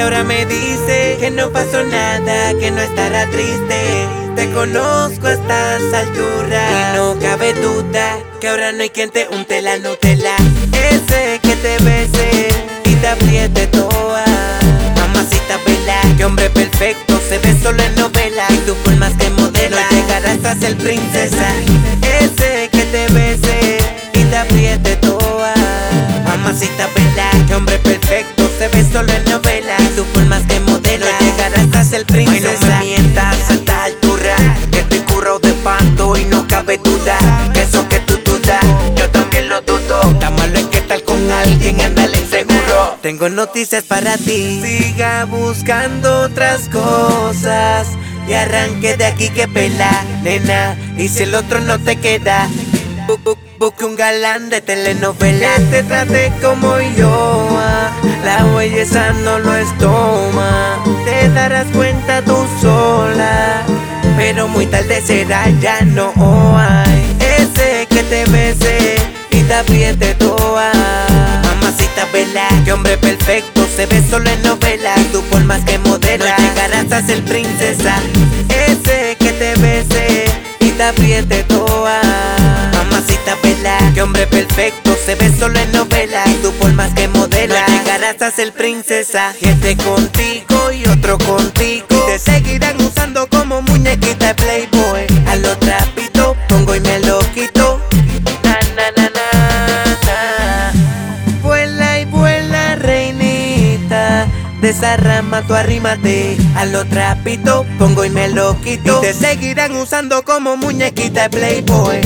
ahora me dice que no pasó nada, que no estará triste. Te conozco a estas alturas y no cabe duda que ahora no hay quien te unte la Nutella. Ese que te bese y te apriete toda. Mamacita vela, que hombre perfecto se ve solo en novela. Y tú por más que modela, no llegarás a ser princesa. Ser princesa. Ay, no me mientas esta altura Que estoy curro de panto y no cabe duda Que eso que tú dudas, yo también lo dudo Tan malo es que estar con alguien anda el inseguro Tengo noticias para ti. Siga buscando otras cosas. Y arranque de aquí que pela, nena. Y si el otro no te queda, bu- bu- busque un galán de telenovela. Que te trate como yo. ah, La belleza no lo es toma. Te darás cuenta tú sola. Pero muy tarde será, ya no hay. Ese que te bese y te apriete toda. Mamacita vela, que hombre perfecto se ve solo en novela. Tú por más que modela, no llegarás a ser princesa. Ese que te bese y te apriete toda. Mamacita vela, que hombre perfecto se ve solo en novela. Tú por más que modela, no llegarás a ser princesa. Y este contigo y contigo. Y te seguirán usando como muñequita de Playboy. A lo trapito pongo y me lo quito. Na, na, na, na, na. Vuela y vuela, reinita. De esa rama tú arrímate A lo trapito pongo y me lo quito Y te seguirán usando como muñequita de Playboy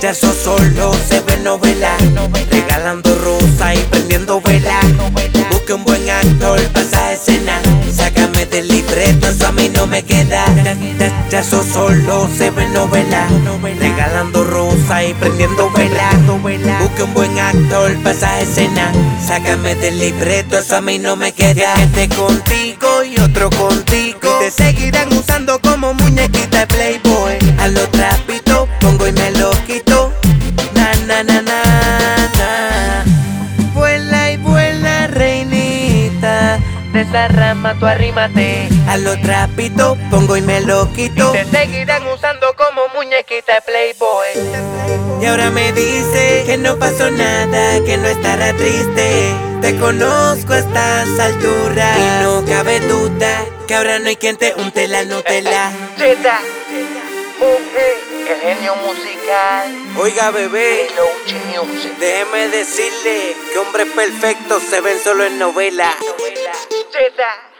Ya eso solo se ve novela Regalando rosa y prendiendo vela Eso a mí no me queda Ya, solo se ve novela. Regalando rosa y prendiendo vela. Busque un buen actor para esa escena. Sácame del libreto, eso a mí no me queda. Este contigo y otro contigo. Te seguirán De esa rama tú arrímate. A lo trapito pongo y me lo quito. te seguirán usando como muñequita de Playboy. Y ahora me dice que no pasó nada, que no estará triste. Te conozco a estas alturas. Y no cabe duda que ahora no hay quien te unte la Nutella. Zeta, el genio musical Oiga, bebé. Déjeme decirle que hombres perfectos se ven solo en novela. did that.